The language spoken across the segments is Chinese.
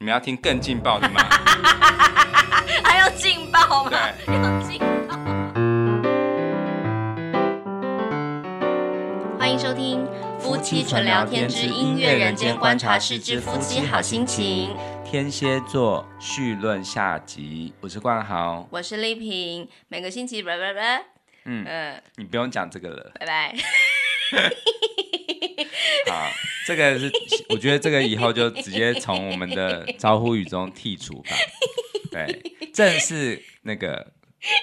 你们要听更劲爆的吗？还要劲爆吗？对，要劲爆。欢迎收听《夫妻纯聊天之音乐人间观察室之夫妻好心情》。天蝎座绪论下集，我是冠豪，我是丽萍。每个星期，拜拜拜。嗯，呃、你不用讲这个了，拜拜。好，这个是我觉得这个以后就直接从我们的招呼语中剔除吧。对，正式那个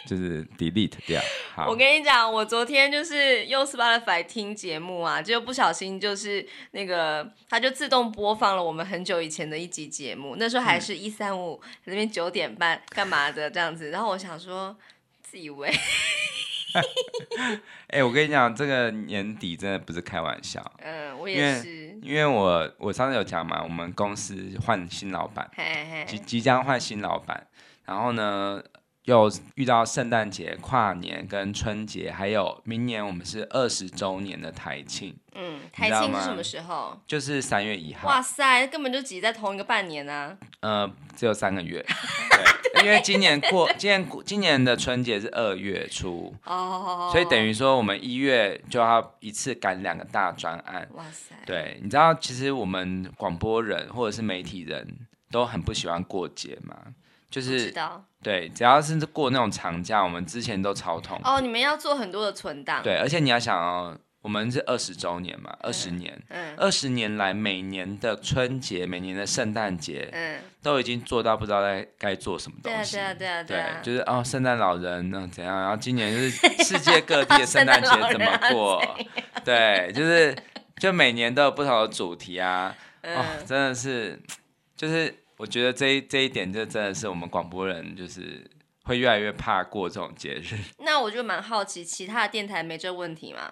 就是 delete 掉。好，我跟你讲，我昨天就是用 Spotify 听节目啊，就不小心就是那个它就自动播放了我们很久以前的一集节目，那时候还是一三五那边九点半干嘛的这样子，然后我想说自以为。哎、欸，我跟你讲，这个年底真的不是开玩笑。嗯，我也是。因为，因为我我上次有讲嘛，我们公司换新老板，即即将换新老板，然后呢，又遇到圣诞节、跨年跟春节，还有明年我们是二十周年的台庆。嗯，台庆是什么时候？就是三月一号。哇塞，根本就挤在同一个半年啊。呃，只有三个月。对，因为今年过，今年今年的春节是二月初。哦。所以等于说，我们一月就要一次赶两个大专案。哇塞。对，你知道，其实我们广播人或者是媒体人都很不喜欢过节嘛。就是。对，只要是过那种长假，我们之前都超痛。哦，你们要做很多的存档。对，而且你要想哦。我们是二十周年嘛，二十年，嗯二十年来每年的春节、每年的圣诞节，嗯，都已经做到不知道该该做什么东西。对啊，对啊，对啊，对，就是哦，圣诞老人那怎样？然后今年就是 世界各地的圣诞节怎么过？对，就是就每年都有不同的主题啊，哦，真的是，就是我觉得这一这一点就真的是我们广播人就是会越来越怕过这种节日。那我就蛮好奇，其他的电台没这问题吗？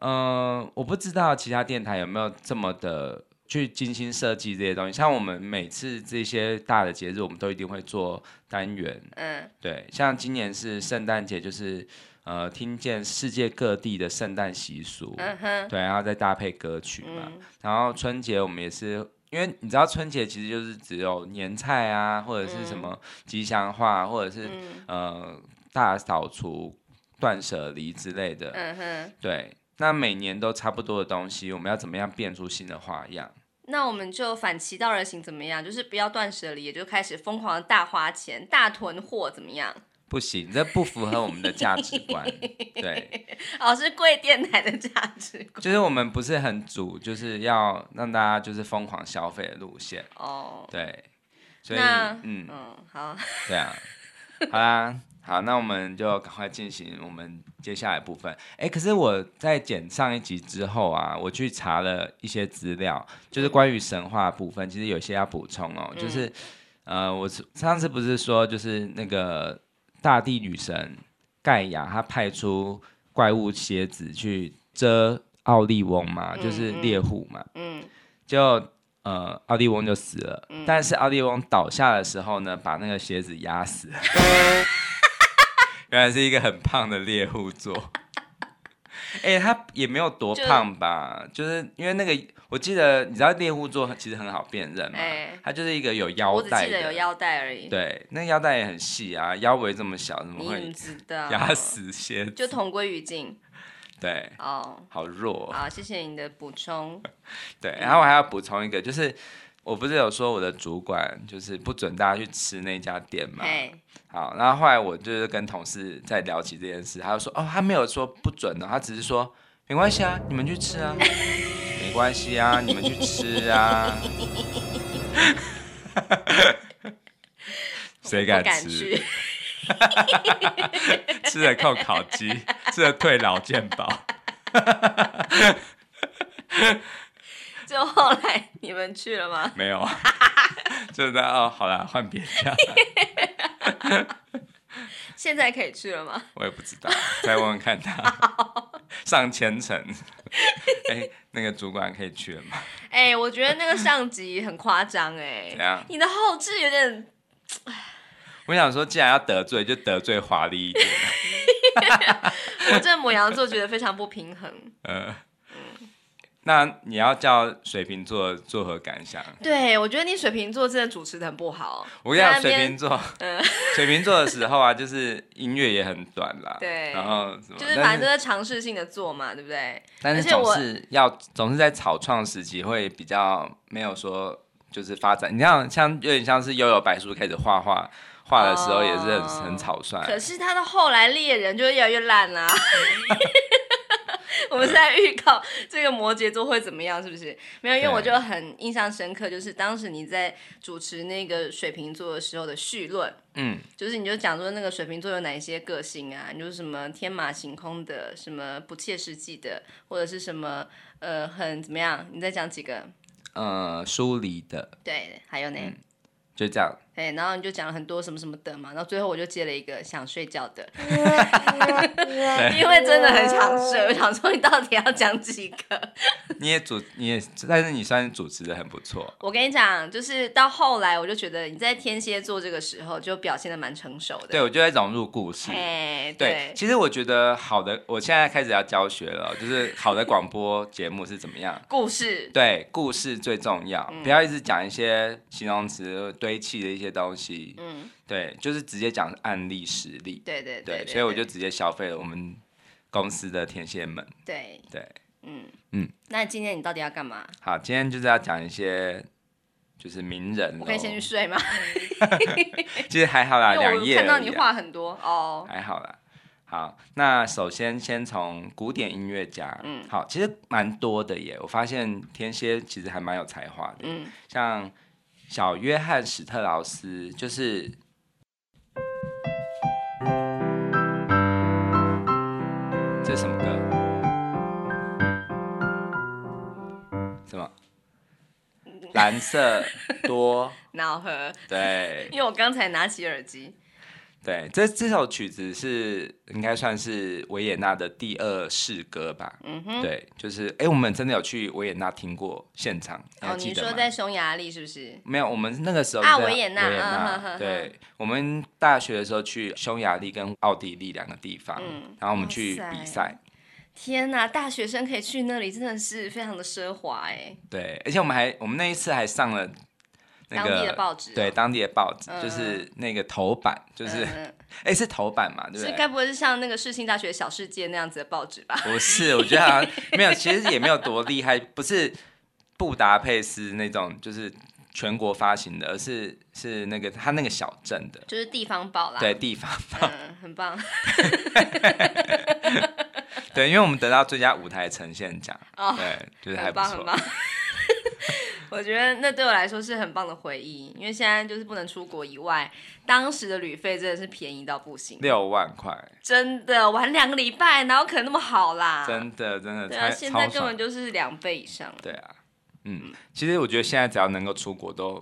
嗯、呃，我不知道其他电台有没有这么的去精心设计这些东西。像我们每次这些大的节日，我们都一定会做单元。嗯，对，像今年是圣诞节，就是呃，听见世界各地的圣诞习俗。嗯哼。对，然后再搭配歌曲嘛。嗯、然后春节我们也是，因为你知道春节其实就是只有年菜啊，或者是什么吉祥话，或者是、嗯、呃大扫除、断舍离之类的。嗯哼。对。那每年都差不多的东西，我们要怎么样变出新的花样？那我们就反其道而行，怎么样？就是不要断舍离，也就开始疯狂的大花钱、大囤货，怎么样？不行，这不符合我们的价值观。对，哦，是贵电台的价值观。就是我们不是很主，就是要让大家就是疯狂消费的路线。哦，对，所以嗯嗯，好，对啊，好啦。好，那我们就赶快进行我们接下来部分。哎，可是我在剪上一集之后啊，我去查了一些资料，就是关于神话部分，其实有些要补充哦。就是，呃，我上次不是说，就是那个大地女神盖亚，她派出怪物蝎子去蛰奥利翁嘛，就是猎户嘛。嗯。就呃，奥利翁就死了，但是奥利翁倒下的时候呢，把那个蝎子压死了。原来是一个很胖的猎户座，哎、欸，他也没有多胖吧？就，就是因为那个，我记得你知道猎户座其实很好辨认嘛，欸、它就是一个有腰带的，我只记得有腰带而已。对，那个腰带也很细啊，腰围这么小，怎么会 压死蝎子？就同归于尽。对，哦，好弱。好，谢谢你的补充。对，然后我还要补充一个，就是。我不是有说我的主管就是不准大家去吃那家店吗？Hey. 好，然后后来我就是跟同事在聊起这件事，他就说哦，他没有说不准的，他只是说没关系啊，你们去吃啊，没关系啊，你们去吃啊。谁敢吃？吃了扣烤鸡，吃了退老健保。就后来你们去了吗？没有啊，就是在哦，好了，换别家。现在可以去了吗？我也不知道，再问问看他。上千层，哎、欸，那个主管可以去了吗？哎、欸，我觉得那个上级很夸张哎。怎样？你的后置有点……我想说，既然要得罪，就得罪华丽一点。我这母羊座觉得非常不平衡。呃那你要叫水瓶座作何感想？对，我觉得你水瓶座真的主持的很不好。我跟你讲，水瓶座，嗯，水瓶座的时候啊，就是音乐也很短啦。对，然后就是反正都是尝试性的做嘛，对不对？但是总是要总是在草创时期会比较没有说就是发展。你像像有点像是悠悠白书开始画画画的时候也是很、哦、很草率。可是他的后来猎人就越来越烂啦。我们是在预告这个摩羯座会怎么样，是不是？没有，因为我就很印象深刻，就是当时你在主持那个水瓶座的时候的绪论，嗯，就是你就讲说那个水瓶座有哪一些个性啊？你就是什么天马行空的，什么不切实际的，或者是什么呃很怎么样？你再讲几个？呃，疏离的。对，还有呢？嗯就这样，哎，然后你就讲了很多什么什么的嘛，然后最后我就接了一个想睡觉的，因为真的很想睡，我想说你到底要讲几个？你也主，你也，但是你算是主持的很不错。我跟你讲，就是到后来，我就觉得你在天蝎座这个时候就表现的蛮成熟的。对，我就在融入故事。哎，对，对，其实我觉得好的，我现在开始要教学了，就是好的广播节目是怎么样？故事。对，故事最重要，嗯、不要一直讲一些形容词堆砌的一些东西。嗯，对，就是直接讲案例实例。对对对，对，对，对，所以我就直接消费了我们公司的天蝎们。对对。嗯嗯，那今天你到底要干嘛？好，今天就是要讲一些就是名人。我可以先去睡吗？其实还好啦，两页。看到你话很多哦，还好啦。好，那首先先从古典音乐家，嗯，好，其实蛮多的耶。我发现天蝎其实还蛮有才华的，嗯，像小约翰史特劳斯，就是这是什么歌？什么蓝色多 瑙河，对，因为我刚才拿起耳机。对，这这首曲子是应该算是维也纳的第二世歌吧。嗯哼，对，就是哎，我们真的有去维也纳听过现场。哦，你说在匈牙利是不是？没有，我们那个时候啊，维也纳，维也纳。对，我们大学的时候去匈牙利跟奥地利两个地方，然后我们去比赛。天呐，大学生可以去那里，真的是非常的奢华哎。对，而且我们还，我们那一次还上了那个当地的报纸，哦，对，当地的报纸，嗯、就是那个头版，就是哎、嗯、是头版嘛，对不对？所以该不会是像那个世新大学小世界那样子的报纸吧？不是，我觉得好像 没有，其实也没有多厉害，不是布达佩斯那种，就是全国发行的，而是是那个他那个小镇的，就是地方报啦，对，地方报，嗯，很棒。对，因为我们得到最佳舞台呈现奖，哦，对，就是还不错。我觉得那对我来说是很棒的回忆，因为现在就是不能出国以外，当时的旅费真的是便宜到不行，六万块，真的玩两个礼拜，哪有可能那么好啦？真的，真的，对啊，现在根本就是两倍以上。对啊，嗯，其实我觉得现在只要能够出国都，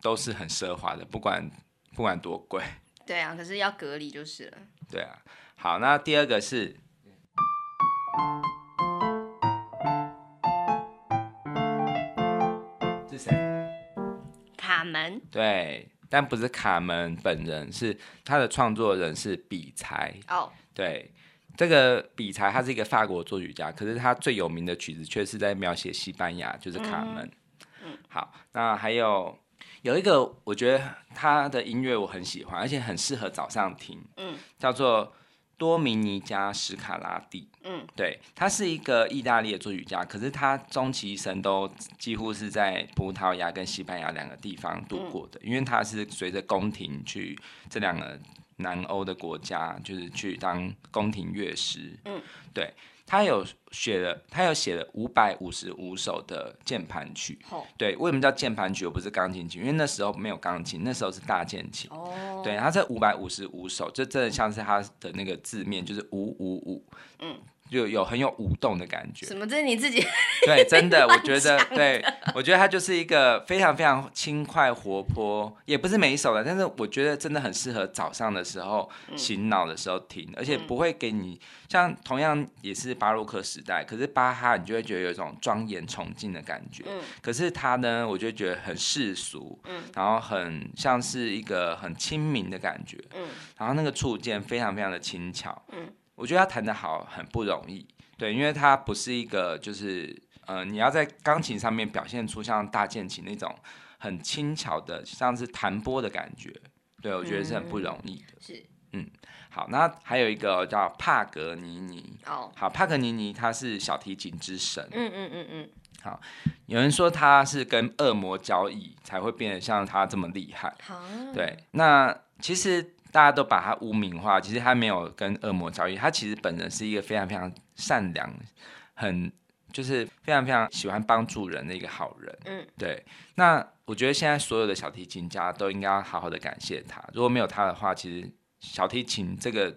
都都是很奢华的，不管不管多贵。对啊，可是要隔离就是了。对啊，好，那第二个是。是卡门。对，但不是卡门本人，是他的创作人是比才。哦，oh. 对，这个比才他是一个法国作曲家，可是他最有名的曲子却是在描写西班牙，就是卡门。嗯，好，那还有有一个，我觉得他的音乐我很喜欢，而且很适合早上听。嗯，叫做。多米尼加·史卡拉蒂，嗯，对，他是一个意大利的作曲家，可是他终其一生都几乎是在葡萄牙跟西班牙两个地方度过的，嗯、因为他是随着宫廷去这两个南欧的国家，就是去当宫廷乐师，嗯，对。他有写了，他有写了五百五十五首的键盘曲。Oh. 对，为什么叫键盘曲而不是钢琴曲？因为那时候没有钢琴，那时候是大键琴。哦，oh. 对，他这五百五十五首，就真的像是他的那个字面，就是五五五。嗯。就有很有舞动的感觉。什么？这是你自己？对，真的，我觉得，对，我觉得它就是一个非常非常轻快活泼，也不是每一首的，但是我觉得真的很适合早上的时候醒脑的时候听，嗯、而且不会给你像同样也是巴洛克时代，可是巴哈你就会觉得有一种庄严崇敬的感觉。嗯、可是他呢，我就觉得很世俗，嗯、然后很像是一个很亲民的感觉。嗯、然后那个触键非常非常的轻巧。嗯我觉得他弹得好很不容易，对，因为他不是一个就是呃，你要在钢琴上面表现出像大键琴那种很轻巧的，像是弹拨的感觉，对，我觉得是很不容易的。嗯、是，嗯，好，那还有一个叫帕格尼尼。哦，好，帕格尼尼他是小提琴之神。嗯嗯嗯嗯。好，有人说他是跟恶魔交易才会变得像他这么厉害。好，对，那其实大家都把他污名化，其实他没有跟恶魔交易，他其实本人是一个非常非常善良，很就是非常非常喜欢帮助人的一个好人。嗯，对。那我觉得现在所有的小提琴家都应该要好好的感谢他，如果没有他的话，其实小提琴这个。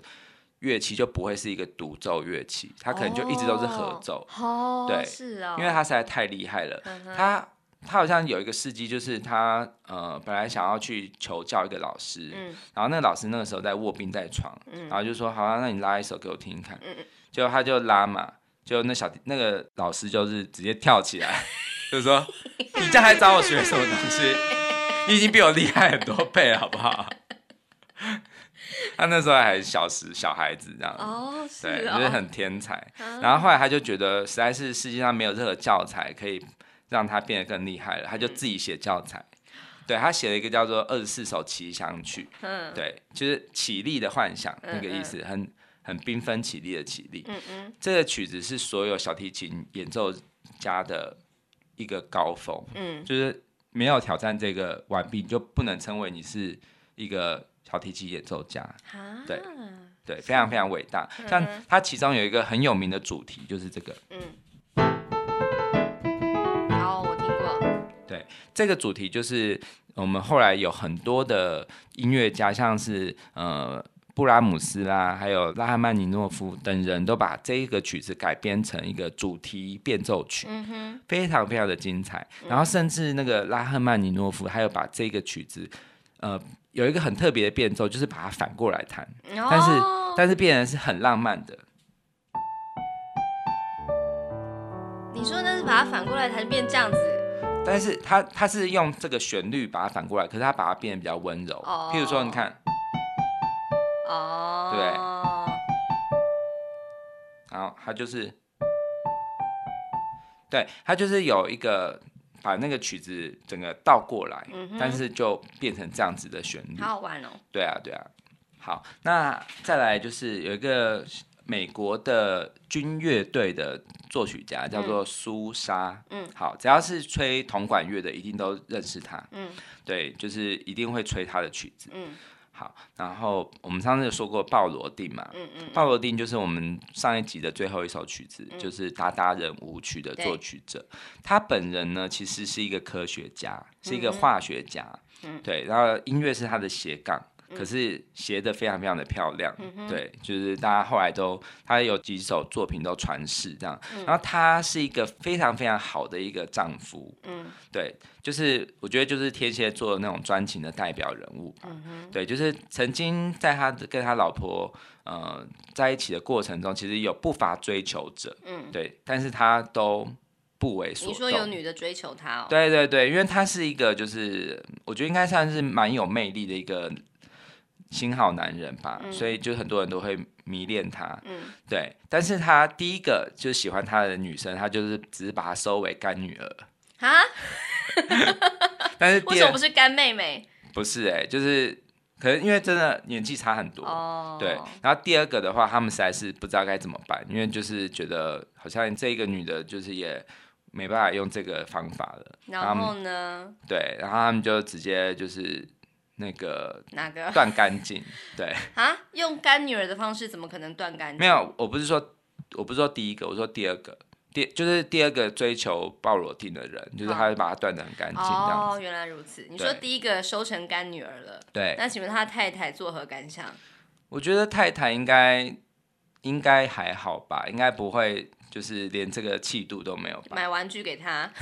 乐器就不会是一个独奏乐器，它可能就一直都是合奏。哦，对，是啊，因为他实在太厉害了。嗯、他他好像有一个事迹，就是他呃本来想要去求教一个老师，嗯、然后那个老师那个时候在卧病在床，嗯、然后就说好啊，那你拉一首给我听听看。嗯、结果他就拉嘛，就那小那个老师就是直接跳起来，就是说你这样还找我学什么东西？你已经比我厉害很多倍了，好不好？他那时候还是小时小孩子这样，哦，是哦，对，就是很天才。啊、然后后来他就觉得实在是世界上没有任何教材可以让他变得更厉害了，他就自己写教材。嗯、对，他写了一个叫做《二十四首奇想曲》，嗯，对，就是綺丽的幻想那个意思，很很缤纷綺丽的綺丽。嗯嗯，这个曲子是所有小提琴演奏家的一个高峰，嗯，就是没有挑战这个完毕，你就不能称为你是一个。小提琴演奏家，对对，非常非常伟大。像他其中有一个很有名的主题，就是这个。嗯，对，这个主题就是我们后来有很多的音乐家，像是呃布拉姆斯啦，还有拉赫曼尼诺夫等人都把这一个曲子改编成一个主题变奏曲，嗯哼，非常非常的精彩。然后甚至那个拉赫曼尼诺夫还有把这个曲子，呃。有一个很特别的变奏，就是把它反过来弹，哦、但是但是变成是很浪漫的。你说那是把它反过来弹变这样子？但是他他是用这个旋律把它反过来，可是他把它变得比较温柔。哦、譬如说，你看，哦，对，然后他就是，对，他就是有一个。把那个曲子整个倒过来，嗯、但是就变成这样子的旋律，好好玩哦。对啊，对啊。好，那再来就是有一个美国的军乐队的作曲家叫做苏莎。嗯，好，只要是吹铜管乐的，一定都认识他。嗯，对，就是一定会吹他的曲子。嗯。好，然后我们上次有说过鲍罗定嘛，嗯嗯，鲍罗定就是我们上一集的最后一首曲子，嗯、就是达达人舞曲的作曲者。他本人呢，其实是一个科学家，是一个化学家，嗯、对，然后音乐是他的斜杠。可是写的非常非常的漂亮，嗯、对，就是大家后来都他有几首作品都传世这样，嗯、然后他是一个非常非常好的一个丈夫，嗯，对，就是我觉得就是天蝎座的那种专情的代表人物。吧，嗯、哼。对，就是曾经在他跟他老婆呃在一起的过程中，其实有不乏追求者，嗯，对，但是他都不为所动。你说有女的追求他哦？对对对，因为他是一个就是我觉得应该算是蛮有魅力的一个。新好男人吧，嗯、所以就很多人都会迷恋他。嗯，对。但是他第一个就喜欢他的女生，他就是只是把她收为干女儿。啊？但是 为什么不是干妹妹？不是哎、欸，就是可能因为真的年纪差很多。哦。对。然后第二个的话，他们实在是不知道该怎么办，因为就是觉得好像这一个女的，就是也没办法用这个方法了。然后呢？对，然后他们就直接就是。那个哪个断干净？对啊，用干女儿的方式怎么可能断干净？没有，我不是说，我不是说第一个，我说第二个，第就是第二个追求鲍罗定的人，就是他会把它断的很干净。哦，原来如此。你说第一个收成干女儿了，对。那请问他太太作何感想？我觉得太太应该应该还好吧，应该不会就是连这个气度都没有吧。买玩具给他。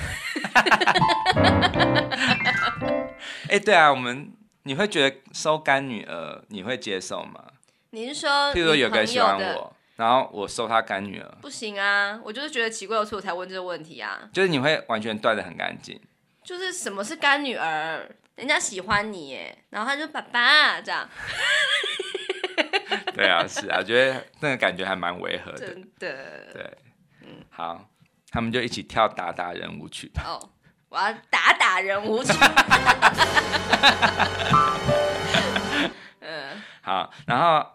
哎、欸，对啊，我们。你会觉得收干女儿，你会接受吗？你是说，譬如说有个人喜欢我，然后我收他干女儿，不行啊！我就是觉得奇怪，所以我才问这个问题啊。就是你会完全断的很干净。就是什么是干女儿？人家喜欢你耶，然后他就爸爸这样。对啊，是啊，我觉得那个感觉还蛮违和的。真的。对，嗯，好，他们就一起跳达达人舞曲吧。哦，我要打打人舞曲。嗯，好，然后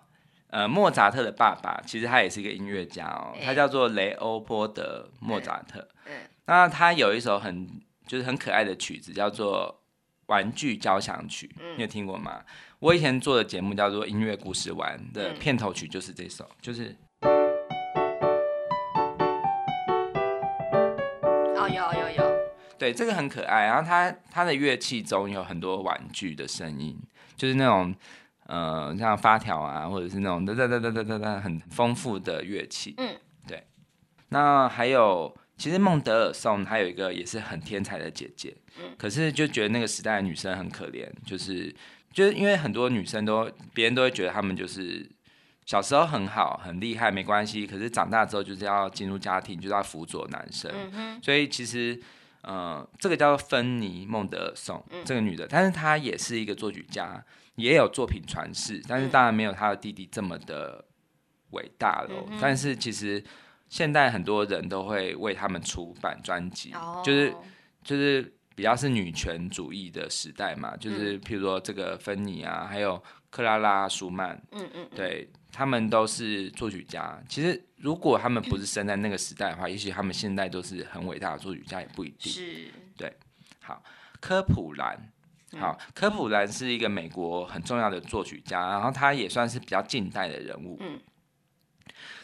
呃，莫扎特的爸爸其实他也是一个音乐家哦，他叫做雷欧波德莫扎特。嗯，那他有一首很就是很可爱的曲子，叫做《玩具交响曲》，你有听过吗？我以前做的节目叫做《音乐故事玩》的片头曲就是这首，就是。对，这个很可爱。然后他他的乐器中有很多玩具的声音，就是那种。呃，像发条啊，或者是那种哒哒哒哒哒哒哒很丰富的乐器。嗯，对。那还有，其实孟德尔颂她有一个也是很天才的姐姐。嗯。可是就觉得那个时代的女生很可怜，就是就是因为很多女生都别人都会觉得她们就是小时候很好很厉害没关系，可是长大之后就是要进入家庭，就是要辅佐男生。嗯哼。所以其实呃，这个叫做芬妮孟德尔颂，嗯，这个女的，但是她也是一个作曲家。也有作品传世，但是当然没有她的弟弟这么的伟大了。嗯、但是其实现在很多人都会为他们出版专辑，哦、就是就是比较是女权主义的时代嘛。就是譬如说这个芬妮啊，还有克拉拉舒曼，嗯嗯，对，他们都是作曲家。其实如果他们不是生在那个时代的话，也许他们现在都是很伟大的作曲家，也不一定。是，对。好，科普兰。好，科普兰是一个美国很重要的作曲家，然后他也算是比较近代的人物。嗯，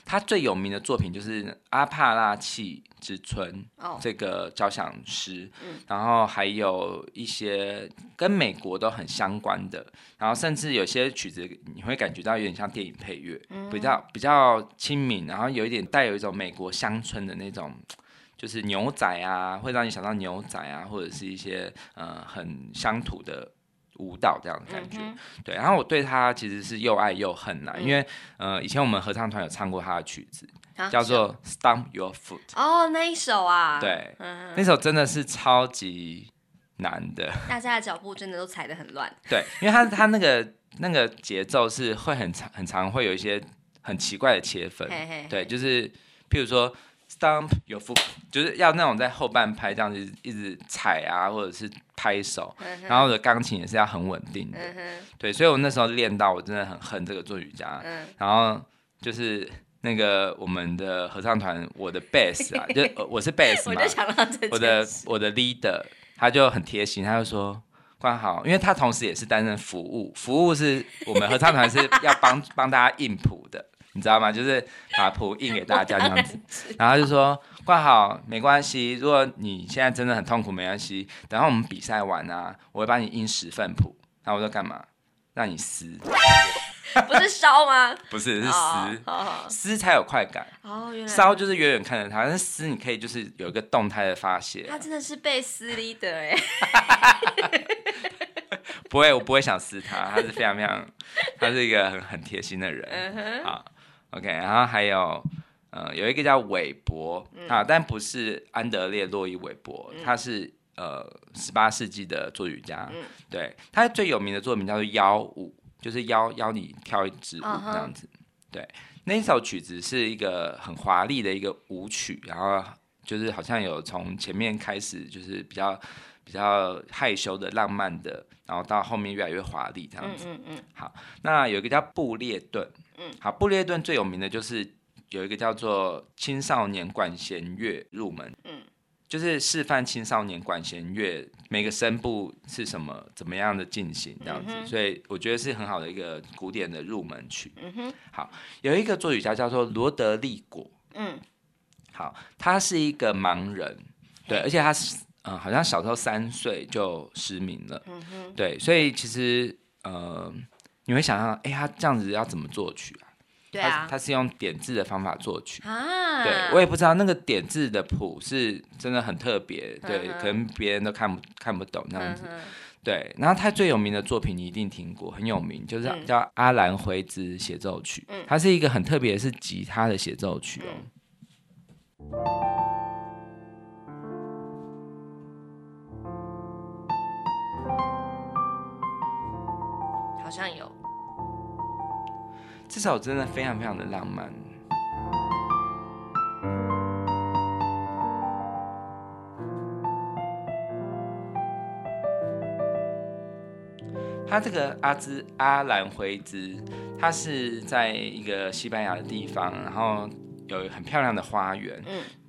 他最有名的作品就是《阿帕拉契之春》这个交响诗，嗯，然后还有一些跟美国都很相关的，然后甚至有些曲子你会感觉到有点像电影配乐，比较比较亲民，然后有一点带有一种美国乡村的那种。就是牛仔啊，会让你想到牛仔啊，或者是一些呃很乡土的舞蹈这样的感觉。嗯、对，然后我对他其实是又爱又恨呐、因为呃以前我们合唱团有唱过他的曲子，啊、叫做《Stomp Your Foot》。哦，那一首啊。对，嗯、那首真的是超级难的。大家的脚步真的都踩得很乱。对，因为他他那个那个节奏是会很长很长，会有一些很奇怪的切分。嘿嘿嘿对，就是譬如说。Stomp your foot，就是要那种在后半拍这样子一直踩啊，或者是拍手，嗯、然后的钢琴也是要很稳定的。嗯、对，所以我那时候练到我真的很恨这个做瑜伽。嗯、然后就是那个我们的合唱团，我的 bass 啊，就我是 bass 嘛，我，我的我的 leader，他就很贴心，他就说关好，因为他同时也是担任服务，服务是我们合唱团是要帮帮大家印谱的。你知道吗？就是把谱印给大家这样子，然后就说关好没关系。如果你现在真的很痛苦，没关系。等下我们比赛完啊，我会帮你印十份谱。然后我说干嘛？让你撕，不是烧吗？不是，是撕，撕才有快感。哦，原来烧就是远远看着它，但是撕你可以就是有一个动态的发泄。他真的是被撕 leader 哎。不会，我不会想撕他，他是非常非常，他是一个很很贴心的人。好。OK，然后还有，呃，有一个叫韦伯、嗯、啊，但不是安德烈·洛伊·韦伯，嗯、他是呃十八世纪的作曲家。嗯、对，他最有名的作品叫做《邀舞》，就是邀邀你跳一支舞这样子。Uh huh. 对，那一首曲子是一个很华丽的一个舞曲，然后就是好像有从前面开始就是比较比较害羞的、浪漫的，然后到后面越来越华丽这样子。嗯嗯嗯。好，那有一个叫布列顿。嗯，好，布列顿最有名的就是有一个叫做青少年管弦乐入门，嗯，就是示范青少年管弦乐每个声部是什么，怎么样的进行这样子，嗯、所以我觉得是很好的一个古典的入门曲。嗯哼，好，有一个作曲家叫做罗德利果，嗯，好，他是一个盲人，对，而且他是嗯、呃，好像小时候三岁就失明了，嗯哼，对，所以其实呃。你会想象，哎、欸，他这样子要怎么作曲啊？对啊，他，他是用点字的方法作曲啊。对，我也不知道那个点字的谱是真的很特别，对，嗯、可能别人都看不看不懂那样子。嗯、对，然后他最有名的作品你一定听过，很有名，就是叫《阿兰辉兹协奏曲》。嗯，它是一个很特别的是吉他的协奏曲哦。嗯好像有，这首真的非常非常的浪漫。他这个阿兹阿兰辉兹，他是在一个西班牙的地方，然后有很漂亮的花园。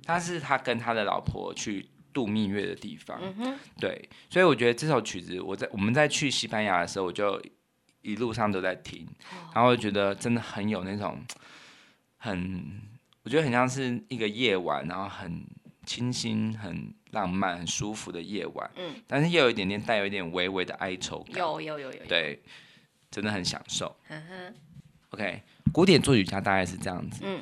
他是他跟他的老婆去度蜜月的地方。对，所以我觉得这首曲子我在我们在去西班牙的时候我就。一路上都在听，然后我觉得真的很有那种很，我觉得很像是一个夜晚，然后很清新、很浪漫、很舒服的夜晚。嗯，但是又有一点点带有一点微微的哀愁感。有有有有。对，真的很享受。嗯哼。OK，古典作曲家大概是这样子。嗯。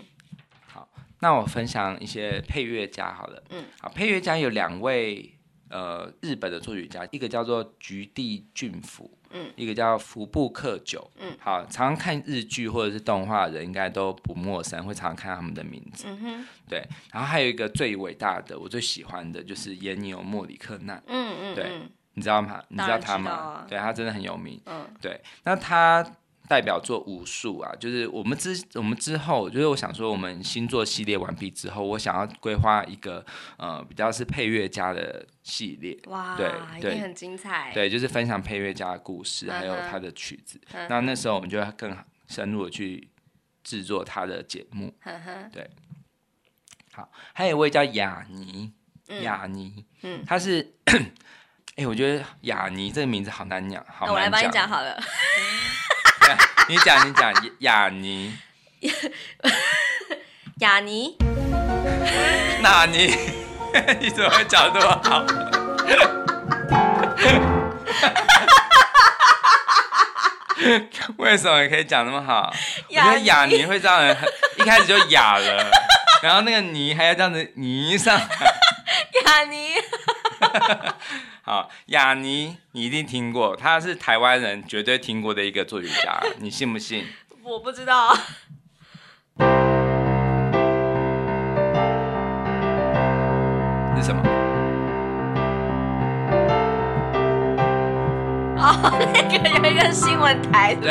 好，那我分享一些配乐家好了。嗯。好，配乐家有两位。呃，日本的作曲家，一个叫做菊地俊辅，嗯，一个叫服部克久，嗯，好，常常看日剧或者是动画的人应该都不陌生，会常常看他们的名字，嗯哼，对，然后还有一个最伟大的，我最喜欢的就是研牛莫里克纳，嗯嗯，对，你知道吗？你知道他吗？啊、对他真的很有名，嗯，对，那他。代表作无数啊，就是我们之我们之后，就是我想说，我们星座系列完毕之后，我想要规划一个呃比较是配乐家的系列。哇，对，对，一定很精彩。对，就是分享配乐家的故事，还有他的曲子。Uh. 那那时候我们就要更深入的去制作他的节目。Uh. 对。好，还有一位叫雅尼，雅尼，嗯，他是，哎、欸，我觉得雅尼这个名字好难讲，好难讲。我来帮你讲好了。你讲，你讲，雅尼，雅尼，纳尼？你怎么会讲这么好？为什么你可以讲那么好？尼我觉得雅尼会让人一开始就哑了，然后那个泥还要这样子泥上来。雅尼。好，雅尼，你一定听过，他是台湾人绝对听过的一个作曲家，你信不信？我不知道。哦，那个有一个新闻台，对，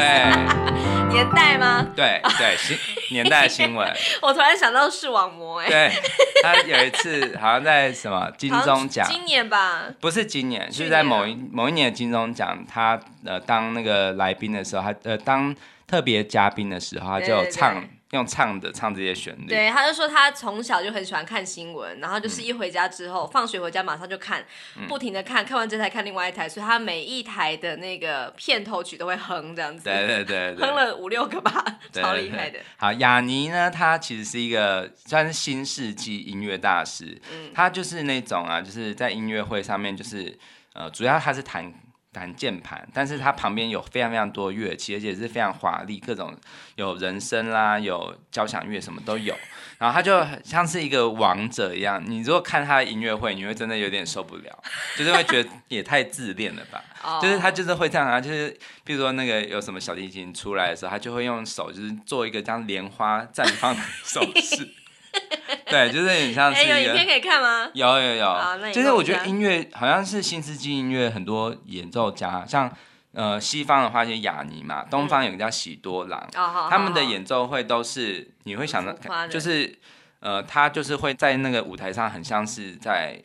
年代吗？对对，新年代的新闻。我突然想到视网膜，哎，对，他有一次好像在什么金钟奖，今年吧？不是今年，是在某一某一年的金钟奖，他呃当那个来宾的时候，他呃当特别嘉宾的时候，他就唱。用唱的唱这些旋律，对，他就说他从小就很喜欢看新闻，然后就是一回家之后，嗯、放学回家马上就看，不停的看，看完这台看另外一台，所以他每一台的那个片头曲都会哼这样子，对对对，哼了五六个吧，超厉害的。好，雅尼呢，他其实是一个算是新世纪音乐大师，嗯，他就是那种啊，就是在音乐会上面，就是呃，主要他是弹。弹键盘，但是它旁边有非常非常多乐器，而且是非常华丽，各种有人声啦，有交响乐，什么都有。然后他就像是一个王者一样，你如果看他的音乐会，你会真的有点受不了，就是会觉得也太自恋了吧。就是他就是会这样啊，就是比如说那个有什么小提琴出来的时候，他就会用手就是做一个这样莲花绽放的手势。对，就是很像是哎。欸、有影片可以看吗？有有有。就是我觉得音乐好像是新世纪音乐，很多演奏家，像呃西方的话就雅尼嘛，东方有个叫喜多郎，嗯、他们的演奏会都是你会想到，就是呃他就是会在那个舞台上，很像是在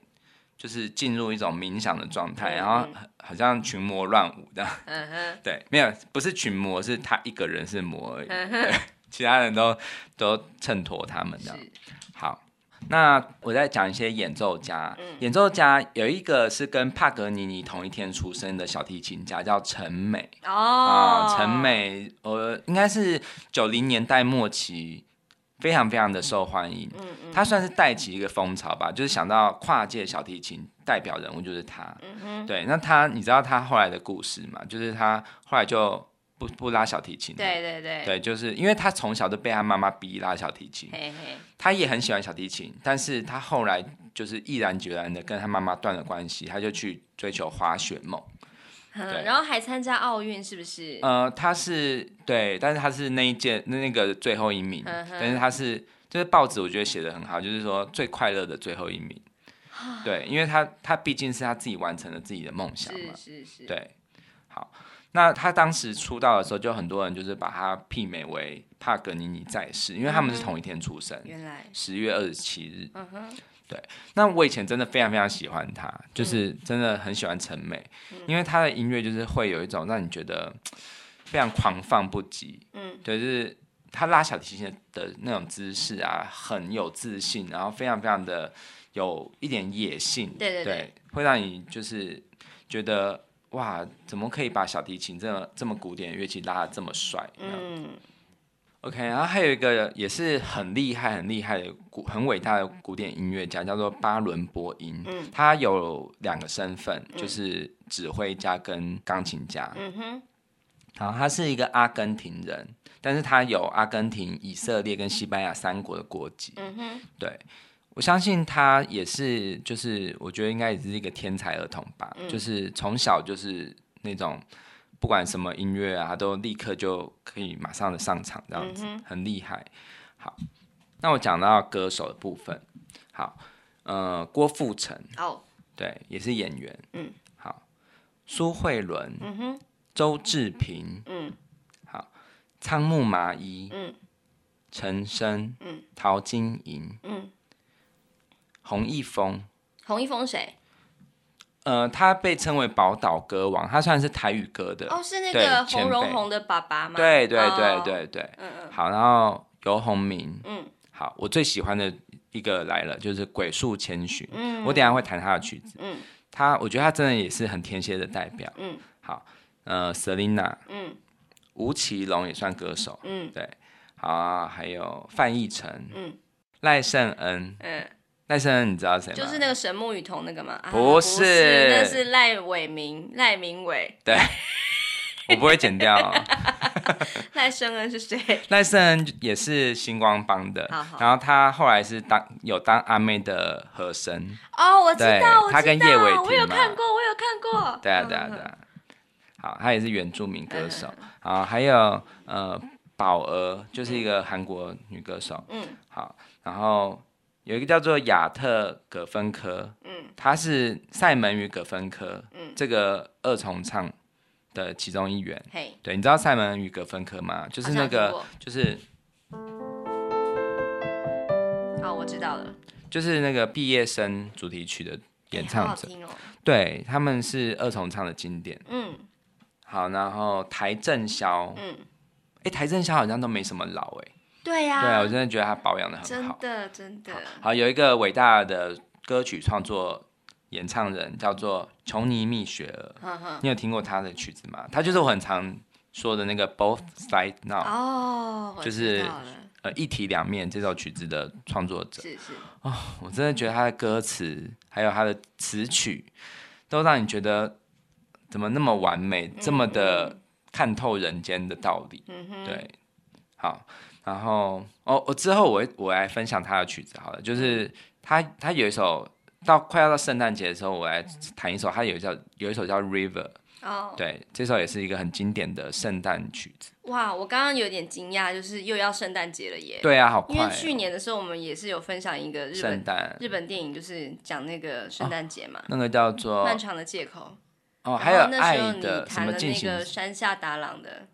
就是进入一种冥想的状态，嗯、然后好像群魔乱舞这样。嗯哼。对，没有，不是群魔，是他一个人是魔而已，其他人都都衬托他们这样。好，那我再讲一些演奏家。嗯、演奏家有一个是跟帕格尼尼同一天出生的小提琴家，叫陈美。哦，啊，陈美，呃，应该是九零年代末期，非常非常的受欢迎。嗯嗯，他算是带起一个风潮吧，就是想到跨界小提琴代表人物就是他。嗯哼，对，那他你知道他后来的故事吗？就是他后来就。不不拉小提琴，对对对，对，就是因为他从小都被他妈妈逼拉小提琴，嘿嘿，他也很喜欢小提琴，但是他后来就是毅然决然的跟他妈妈断了关系，他就去追求滑雪梦，嗯、对，然后还参加奥运，是不是？呃，他是对，但是他是那一届那那个最后一名，但是他是就是报纸我觉得写的很好，就是说最快乐的最后一名，对，因为他他毕竟是他自己完成了自己的梦想嘛，是是是，对，好。那他当时出道的时候，就很多人就是把他媲美为帕格尼尼在世，因为他们是同一天出生，原来。十月二十七日。嗯哼，对，那我以前真的非常非常喜欢他，就是真的很喜欢陈美，嗯、因为他的音乐就是会有一种让你觉得非常狂放不羁，嗯，对，就是他拉小提琴的那种姿势啊，很有自信，然后非常非常的有一点野性，对对对，对，会让你就是觉得哇，怎么可以把小提琴这么这么古典的乐器拉得这么帅？嗯。OK，然后还有一个也是很厉害、很厉害的古、很伟大的古典音乐家，叫做巴伦波音。嗯，他有两个身份，就是指挥家跟钢琴家。嗯哼，好，他是一个阿根廷人，但是他有阿根廷、以色列跟西班牙三国的国籍。嗯哼，对，我相信他也是，就是我觉得应该也是一个天才儿童吧，嗯、就是从小就是那种。不管什么音乐啊，他都立刻就可以马上的上场，这样子、嗯、很厉害。好，那我讲到歌手的部分，好，呃，郭富城，哦，对，也是演员，嗯，好，苏慧伦，嗯哼，周志平，嗯，好，仓木麻衣，嗯，陈升，嗯，陶晶莹，嗯，洪一峰，洪一峰谁？呃，他被称为宝岛歌王，他算是台语歌的哦，是那个洪荣宏的爸爸吗？对对对对对，嗯嗯，好，然后游鸿明，嗯，好，我最喜欢的一个来了，就是鬼树千寻，嗯，我等下会弹他的曲子，嗯，他我觉得他真的也是很天蝎的代表，嗯，好，呃，Selina，嗯，吴奇隆也算歌手，嗯，对，好啊，还有范逸臣，嗯，赖圣恩，嗯。赖声恩，你知道谁吗？就是那个神木雨桐那个吗？不是，啊、不是那是赖伟明，赖明伟。对，我不会剪掉、哦。赖声恩是谁？赖声恩也是星光帮的，好好然后他后来是当有当阿妹的和声。哦，我知道，他跟叶伟霆，我有看过，我有看过。对啊，对啊，对啊。好，他也是原住民歌手。啊，还有呃，宝儿就是一个韩国女歌手。嗯，好，然后。有一个叫做亚特葛芬科，嗯，他是赛门与葛芬科，嗯，这个二重唱的其中一员，嘿，对，你知道赛门与葛芬科吗？就是那个，就是，好，我知道了，就是那个毕业生主题曲的演唱者，欸哦、对，他们是二重唱的经典，嗯，好，然后邰正宵，嗯，哎、欸，邰正宵好像都没什么老、欸，哎。对呀，对啊，我真的觉得他保养的很好，真的真的。好，有一个伟大的歌曲创作演唱人叫做琼尼蜜雪儿，呵呵，你有听过他的曲子吗？他就是我很常说的那个 Both Sides Now，哦，就是呃一体两面这首曲子的创作者，是是。哦，我真的觉得他的歌词还有他的词曲都让你觉得怎么那么完美，嗯、这么的看透人间的道理，嗯哼，对，好。然后哦，我之后我我来分享他的曲子好了，就是他他有一首到快要到圣诞节的时候，我来弹一首，他有一叫有一首叫 River，哦，对，这首也是一个很经典的圣诞曲子。哇，我刚刚有点惊讶，就是又要圣诞节了耶！对啊，好快哦。因为去年的时候我们也是有分享一个日本日本电影，就是讲那个圣诞节嘛，哦，那个叫做漫长的借口。哦，还有爱的什么进行？山下达郎的。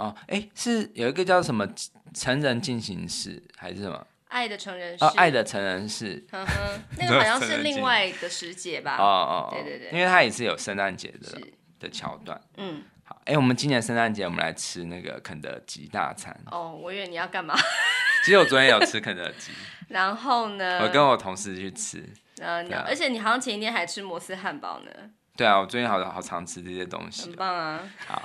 哦，哎，是有一个叫什么成人进行式还是什么？爱的成人式。哦，爱的成人式。呵呵，那个好像是另外的时节吧？哦哦，对对对，因为它也是有圣诞节的的桥段。嗯，好，哎，我们今年圣诞节我们来吃那个肯德基大餐。哦，我以为你要干嘛？其实我昨天有吃肯德基。然后呢？我跟我同事去吃。嗯，而且你好像前一天还吃摩斯汉堡呢。对啊，我最近好好常吃这些东西。很棒啊！好。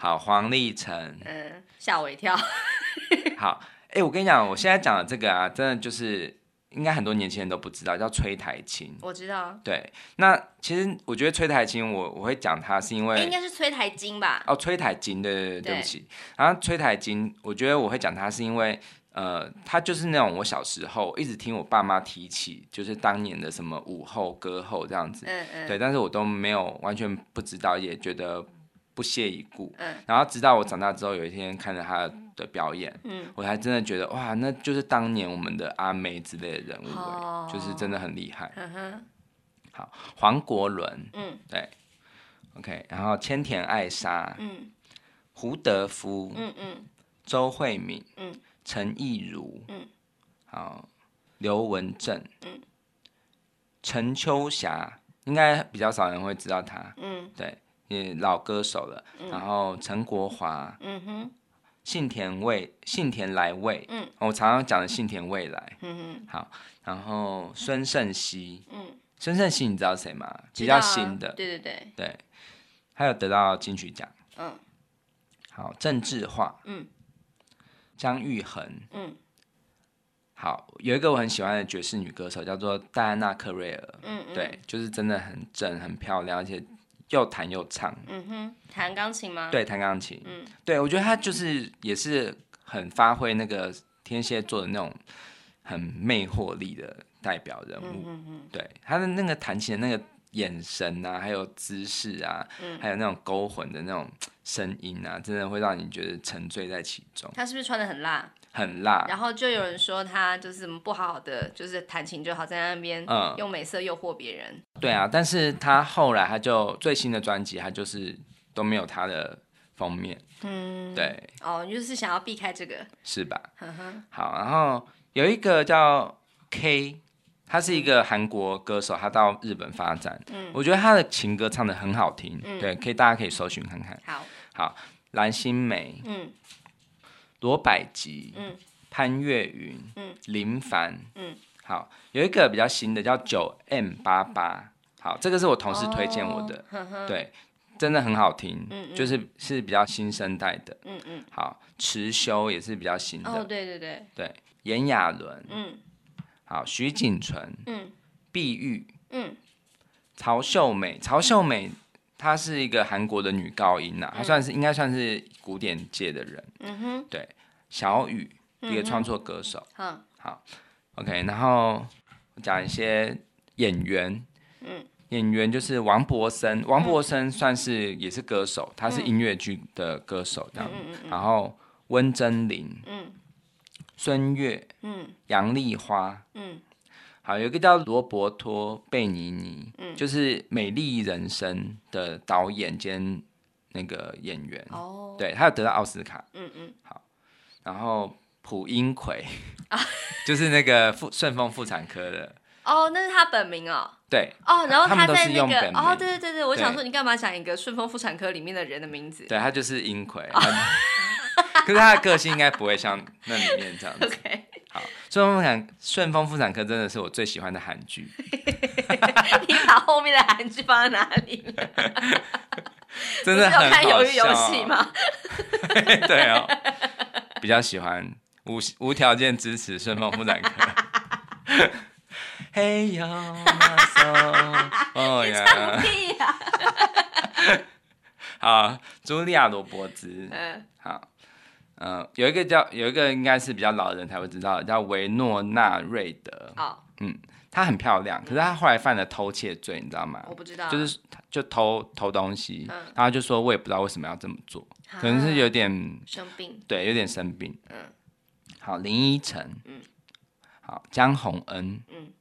好，黄立成，嗯，吓我一跳。好，哎、欸，我跟你讲，我现在讲的这个啊，真的就是应该很多年轻人都不知道，叫崔苔菁。我知道。对，那其实我觉得崔苔菁，我我会讲它是因为、欸、应该是崔台金吧？哦，崔台金，对对对，对不起。然后崔台金，我觉得我会讲它是因为，呃，他就是那种我小时候一直听我爸妈提起，就是当年的什么午后歌后这样子，嗯嗯，对，但是我都没有完全不知道，也觉得。不屑一顾，嗯，然后直到我长大之后，有一天看着他的表演，嗯，我才真的觉得哇，那就是当年我们的阿妹之类的人物，哦，就是真的很厉害。嗯哼，好，黄国伦，嗯，对，OK，然后千田爱莎，嗯，胡德夫，嗯嗯，周慧敏，嗯，陈亦儒，嗯，好，刘文正，嗯，陈秋霞应该比较少人会知道他，嗯，对，也老歌手了。嗯、然后陈国华，嗯哼，幸田未幸田来未，嗯，我常常讲的信田未来，嗯哼，好，然后孙盛熙，嗯，孙盛熙你知道谁吗？比较新的，对对对，对，还有得到金曲奖，嗯，好，郑智化，嗯，姜育恒，嗯。好，有一个我很喜欢的爵士女歌手，叫做戴安娜·克瑞尔。嗯，嗯，对，就是真的很正、很漂亮，而且又弹又唱。嗯哼，弹钢琴吗？对，弹钢琴。嗯，对，我觉得他就是也是很发挥那个天蝎座的那种很魅惑力的代表人物。嗯嗯，对，他的那个弹琴的那个眼神啊，还有姿势啊，嗯，还有那种勾魂的那种声音啊，真的会让你觉得沉醉在其中。他是不是穿得很辣？很辣，然后就有人说他就是不好好的，就是弹琴就好，在那边用美色诱惑别人。嗯。对啊，但是他后来他就最新的专辑，他就是都没有他的封面。嗯，对。哦，就是想要避开这个，是吧？呵呵。好，然后有一个叫 K，他是一个韩国歌手，他到日本发展。嗯。我觉得他的情歌唱的很好听。嗯。对，可以大家可以搜寻看看。好。好，蓝心湄。嗯。罗百吉，嗯，潘越云，嗯，林凡，嗯，好，有一个比较新的叫九 M 八八，好，这个是我同事推荐我的，哦，对，真的很好听，嗯嗯，就是是比较新生代的，嗯嗯，好，池修也是比较新的，哦，对对对，对，炎亚纶，嗯，好，徐锦纯，嗯，碧玉，嗯，曹秀美，曹秀美。她是一个韩国的女高音呐、啊，她算是、嗯、应该算是古典界的人。嗯哼，对，小雨一个创作歌手。嗯，好，OK，然后讲一些演员。嗯，演员就是王博森，王博森算是也是歌手，他是音乐剧的歌手这样。嗯嗯嗯、然后温贞菱。嗯。孙悦。嗯。杨丽花。嗯。好，有一个叫罗伯托·贝尼尼，嗯，就是《美丽人生》的导演兼那个演员，哦，对，他有得到奥斯卡，嗯嗯，好，然后普英奎，啊，就是那个妇顺丰妇产科的，哦，那是他本名哦，对，哦，然后他在那个，哦，对对对对，我想说你干嘛讲一个顺丰妇产科里面的人的名字？对，他就是英奎，可是他的个性应该不会像那里面这样子。OK。好，顺丰妇产顺丰妇产科真的是我最喜欢的韩剧。你把后面的韩剧放在哪里？真的很好笑。看鱿鱼游戏吗？对哦，比较喜欢无无条件支持顺丰妇产科。嘿呦，哦呀！屁呀！好，茱莉亚罗伯兹。嗯，好。嗯，有一个叫有一个应该是比较老的人才会知道的，叫维诺纳瑞德。哦，嗯，她很漂亮，可是她后来犯了偷窃罪，你知道吗？我不知道，就是就偷偷东西，然后就说我也不知道为什么要这么做，可能是有点生病，对，有点生病。嗯，好，林依晨，嗯，好，江宏恩，嗯，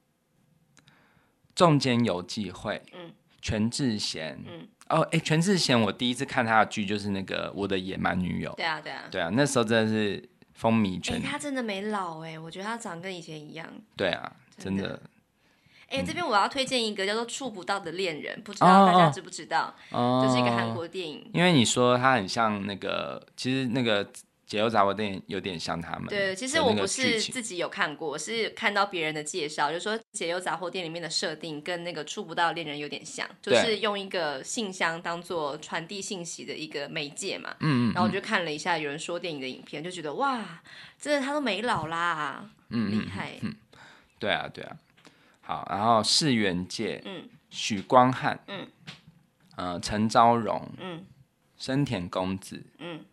仲间由纪惠，嗯，全智贤，嗯。哦，哎，全智贤，我第一次看他的剧就是那个《我的野蛮女友》。对啊，对啊，对啊，那时候真的是风靡全。他真的没老哎，我觉得他长跟以前一样。对啊，真的。哎，这边我要推荐一个叫做《触不到的恋人》，不知道大家知不知道？哦，就是一个韩国电影。因为你说他很像那个，其实那个。解忧杂货店有点像他们。对，其实我不是自己有看过，我是看到别人的介绍，就是说解忧杂货店里面的设定跟那个触不到恋人有点像，就是用一个信箱当做传递信息的一个媒介嘛。嗯，嗯，嗯，然后我就看了一下有人说电影的影片，就觉得哇，真的他都没老啦，嗯，厉害。嗯，对啊，对啊。好，然后世元界，嗯，许光汉，嗯，呃，陈昭荣，嗯，深田恭子，嗯。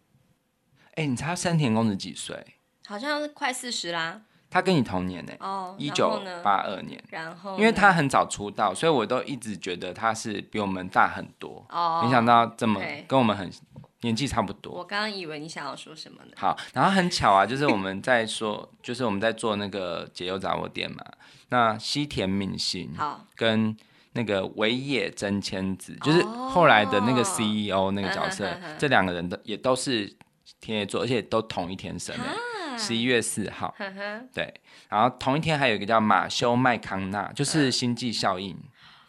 哎、欸，你猜山田公子几岁？好像是快四十啦。他跟你同年呢。哦。一九八二年。然后。因为他很早出道，所以我都一直觉得他是比我们大很多。哦。没想到这么跟我们很年纪差不多。我刚刚以为你想要说什么呢？好，然后很巧啊，就是我们在说，就是我们在做那个解忧杂货店嘛。那西田敏行。好。跟那个尾野真千子，就是后来的那个 CEO 那个角色，哦、这两个人的也都是。天蝎座，而且都同一天生的，十一月四号。对，然后同一天还有一个叫马修麦康纳，就是《星际效应》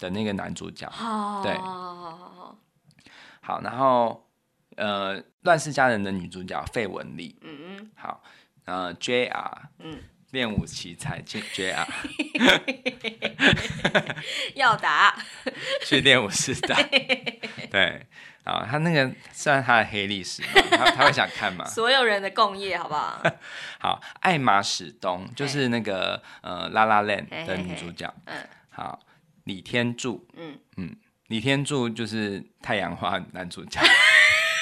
的那个男主角。对，好，然后呃，《乱世佳人》的女主角费雯丽。嗯嗯。好，呃，JR。嗯。练武奇才 JR。要打。去练武士打。对。啊，他那个算他的黑历史，他他会想看吗？所有人的共业，好不好？好，艾玛史东就是那个呃《La La Land》的女主角。嗯。好，李天柱。嗯嗯，李天柱就是太阳花男主角。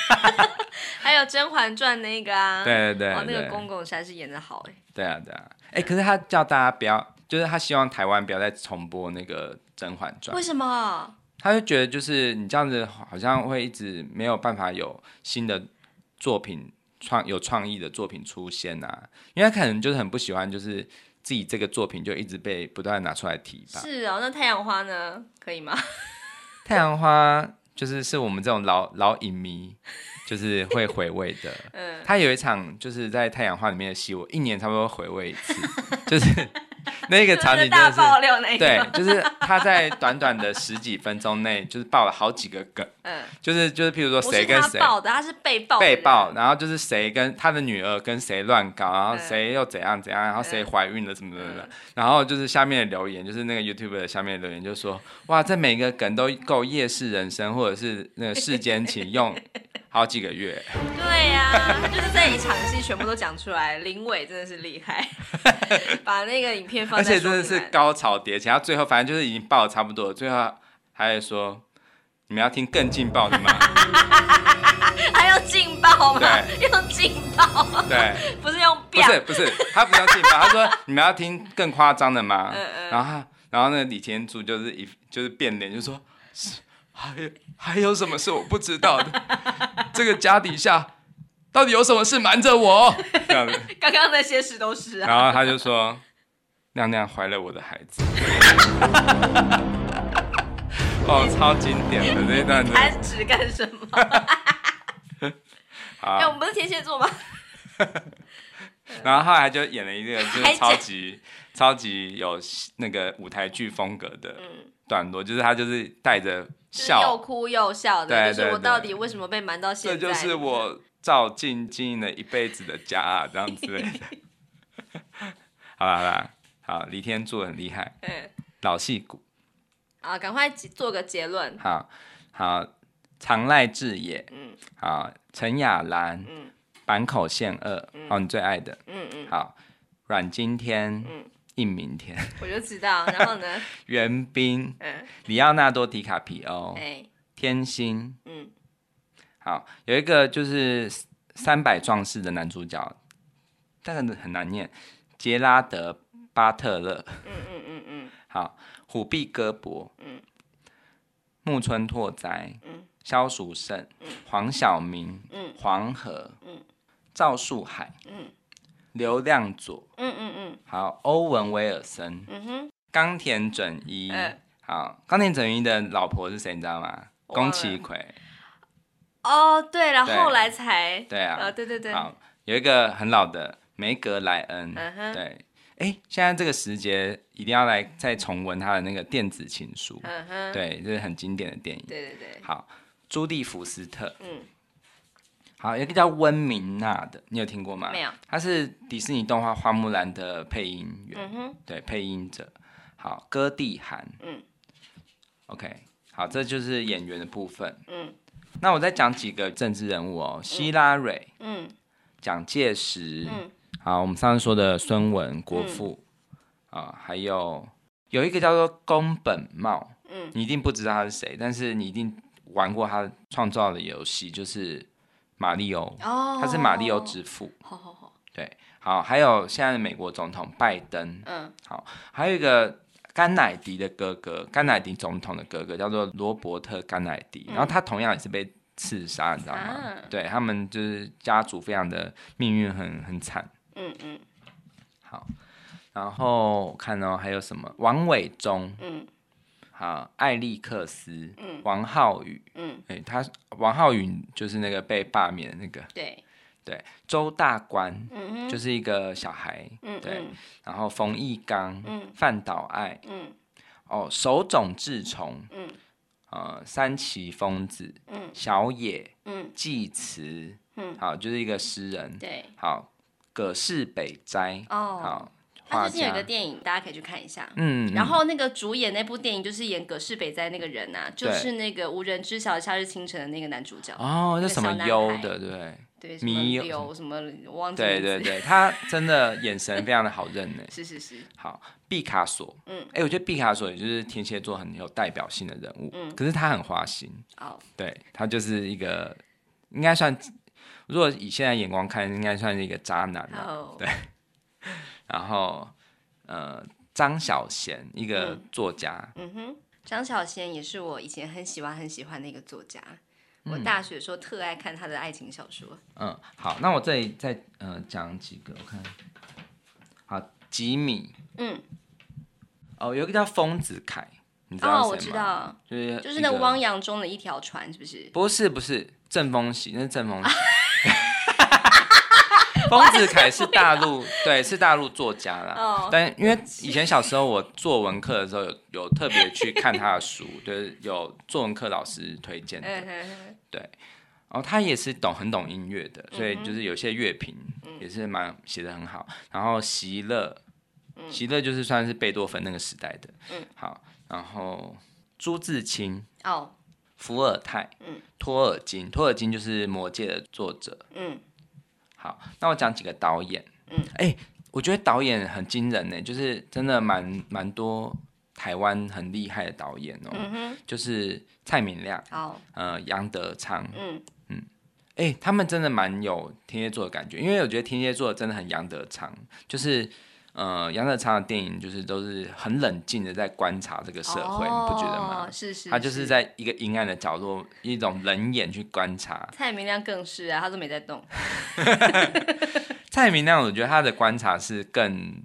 还有《甄嬛传》那个啊。对对对。哦，那个公公实在是演的好哎。对啊对啊，哎，可是他叫大家不要，就是他希望台湾不要再重播那个《甄嬛传》。为什么？他就觉得，就是你这样子好像会一直没有办法有新的作品创有创意的作品出现啊，因为他可能就是很不喜欢，就是自己这个作品就一直被不断拿出来提吧。是哦，那太阳花呢？可以吗？太阳花就是是我们这种老老影迷就是会回味的。嗯，他有一场就是在太阳花里面的戏，我一年差不多回味一次，就是。那个场景真的是，对，就是他在短短的十几分钟内，就是爆了好几个梗，嗯，就是就是，譬如说谁跟谁爆的，他是被爆，被爆，然后就是谁跟他的女儿跟谁乱搞，然后谁又怎样怎样，然后谁怀孕了什么什么的，然后就是下面的留言，就是那个 YouTube 的下面的留言，就说哇，这每一个梗都够夜市人生或者是那个世间情用。好几个月，对呀、啊，他就是这一场戏全部都讲出来。林伟真的是厉害，把那个影片放在，而且真的是高潮迭起，然后最后反正就是已经爆的差不多了，最后还是说你们要听更劲爆的吗？还要劲爆吗？对，用劲爆，对，不是用，不是不是，他不用劲爆，他说你们要听更夸张的吗？嗯嗯，然后然后那个李天柱就是一就是变脸，就说。还有还有什么是我不知道的？这个家底下到底有什么事瞒着我？这样子，刚刚那些事都是啊。然后他就说：“亮亮怀了我的孩子。”哦，超经典的这一段。弹指干什么？好，哎，我们不是天蝎座吗？然后后来就演了一个就是超级超级有那个舞台剧风格的段落，就是他就是带着。又哭又笑的，就是我到底为什么被瞒到现在？这就是我照进经营了一辈子的家啊，这样之类的。好啦好啦，好，李天柱很厉害，嗯，老戏骨。啊，赶快做个结论。好，好，长濑智也，嗯，好，陈雅兰，嗯，坂口宪二，嗯，哦，你最爱的，嗯嗯，好，阮经天，嗯。印明天，我就知道。然后呢？袁冰，嗯，里奥纳多·迪卡皮欧，哎、天心，嗯，好，有一个就是三百壮士的男主角，但是很难念，杰拉德·巴特勒，嗯嗯嗯嗯，好，虎臂戈博，嗯，木村拓哉，嗯，萧淑慎，嗯，黄晓明，嗯，黄河，嗯，赵树海，嗯。刘亮佐，嗯嗯嗯，好，欧文威尔森，嗯哼，冈田准一，欸、好，冈田准一的老婆是谁？你知道吗？宫崎葵。哦，对了，后来才，对。啊，哦，对对对，好，有一个很老的梅格莱恩，嗯哼，对，哎、欸，现在这个时节一定要来再重温他的那个电子情书，嗯哼，对，这、就是很经典的电影，对对对，好，朱蒂福斯特，嗯。好，有一个叫温明娜的，你有听过吗？没有。他是迪士尼动画《花木兰》的配音员，对，配音者。好，歌地涵，嗯，OK，好，这就是演员的部分。嗯，那我再讲几个政治人物哦，希拉蕊，嗯，蒋介石，嗯，好，我们上次说的孙文国父，嗯、啊，还有有一个叫做宫本茂，嗯，你一定不知道他是谁，但是你一定玩过他创造的游戏，就是。马里欧，他是马里欧之父。好好好，对，好，还有现在的美国总统拜登，嗯，好，还有一个甘乃迪的哥哥，甘乃迪总统的哥哥叫做罗伯特甘乃迪，然后他同样也是被刺杀，你知道吗？对，他们就是家族非常的命运很很惨，嗯嗯，好，然后我看哦，还有什么？王伟忠，嗯。好，艾利克斯，嗯，王浩宇，嗯，哎、欸，他王浩宇就是那个被罢免的那个，对，对，周大官，嗯就是一个小孩，嗯，对，然后冯义刚，嗯，饭岛爱，嗯，哦，手冢治虫，嗯，呃，三崎丰子，嗯，小野，嗯，纪慈，嗯，好，就是一个诗人，对，好，葛饰北斋，哦，好。他最近有个电影，大家可以去看一下。嗯，然后那个主演那部电影就是演葛饰北斋那个人呐、啊，就是那个无人知晓的夏日清晨的那个男主角。哦，那什么优的，对对，迷优什么忘记。对对对，他真的眼神非常的好认呢。是是是。好，毕卡索。嗯，哎，我觉得毕卡索也就是天蝎座很有代表性的人物。嗯。可是他很花心。哦。对，他就是一个，应该算，如果以现在眼光看，应该算是一个渣男了。哦。对。然后，呃，张小娴一个作家，嗯，嗯哼，张小娴也是我以前很喜欢很喜欢的一个作家，嗯、我大学的时候特爱看他的爱情小说。嗯，好，那我这里再呃讲几个，我看，好，吉米，嗯，哦，有一个叫丰子恺，你知道吗？哦，我知道，就是就是那汪洋中的一条船，是不是？不是，不是，正风喜，那是郑风喜。丰子恺是大陆，对，是大陆作家啦。Oh, 但因为以前小时候我作文课的时候有有特别去看他的书，就是有作文课老师推荐的。对，然后他也是懂很懂音乐的，所以就是有些乐评也是蛮写的很好。然后席勒，席勒就是算是贝多芬那个时代的。嗯，好，然后朱自清，哦，伏尔泰，嗯，托尔金，托尔金就是《魔戒》的作者。嗯。好，那我讲几个导演。嗯，哎、欸，我觉得导演很惊人呢，就是真的蛮蛮多台湾很厉害的导演哦。就是蔡明亮，好，呃，杨德昌，嗯嗯，哎、欸，他们真的蛮有天蝎座的感觉，因为我觉得天蝎座真的很杨德昌，就是。呃，杨德昌的电影就是都是很冷静的在观察这个社会，哦、你不觉得吗？是是，是，他就是在一个阴暗的角落，一种冷眼去观察。蔡明亮更是啊，他都没在动。蔡明亮，我觉得他的观察是更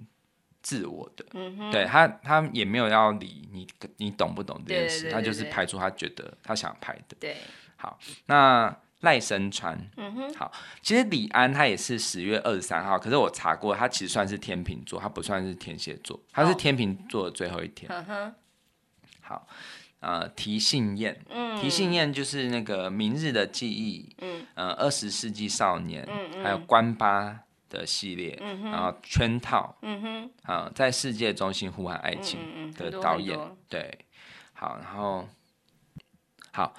自我的，嗯、哼对他，他也没有要理你，你懂不懂这件事，他就是拍出他觉得他想拍的。对，好，那。赖声川，嗯哼，好，其实李安他也是十月二十三号，可是我查过，他其实算是天秤座，他不算是天蝎座，他是天秤座的最后一天。嗯哼，好，呃，提信彦，嗯，提信彦就是那个《明日的记忆》，嗯，呃，二十世纪少年，嗯嗯，还有关八的系列，然后圈套，嗯哼，啊，在世界中心呼喊爱情的导演，对，好，然后，好，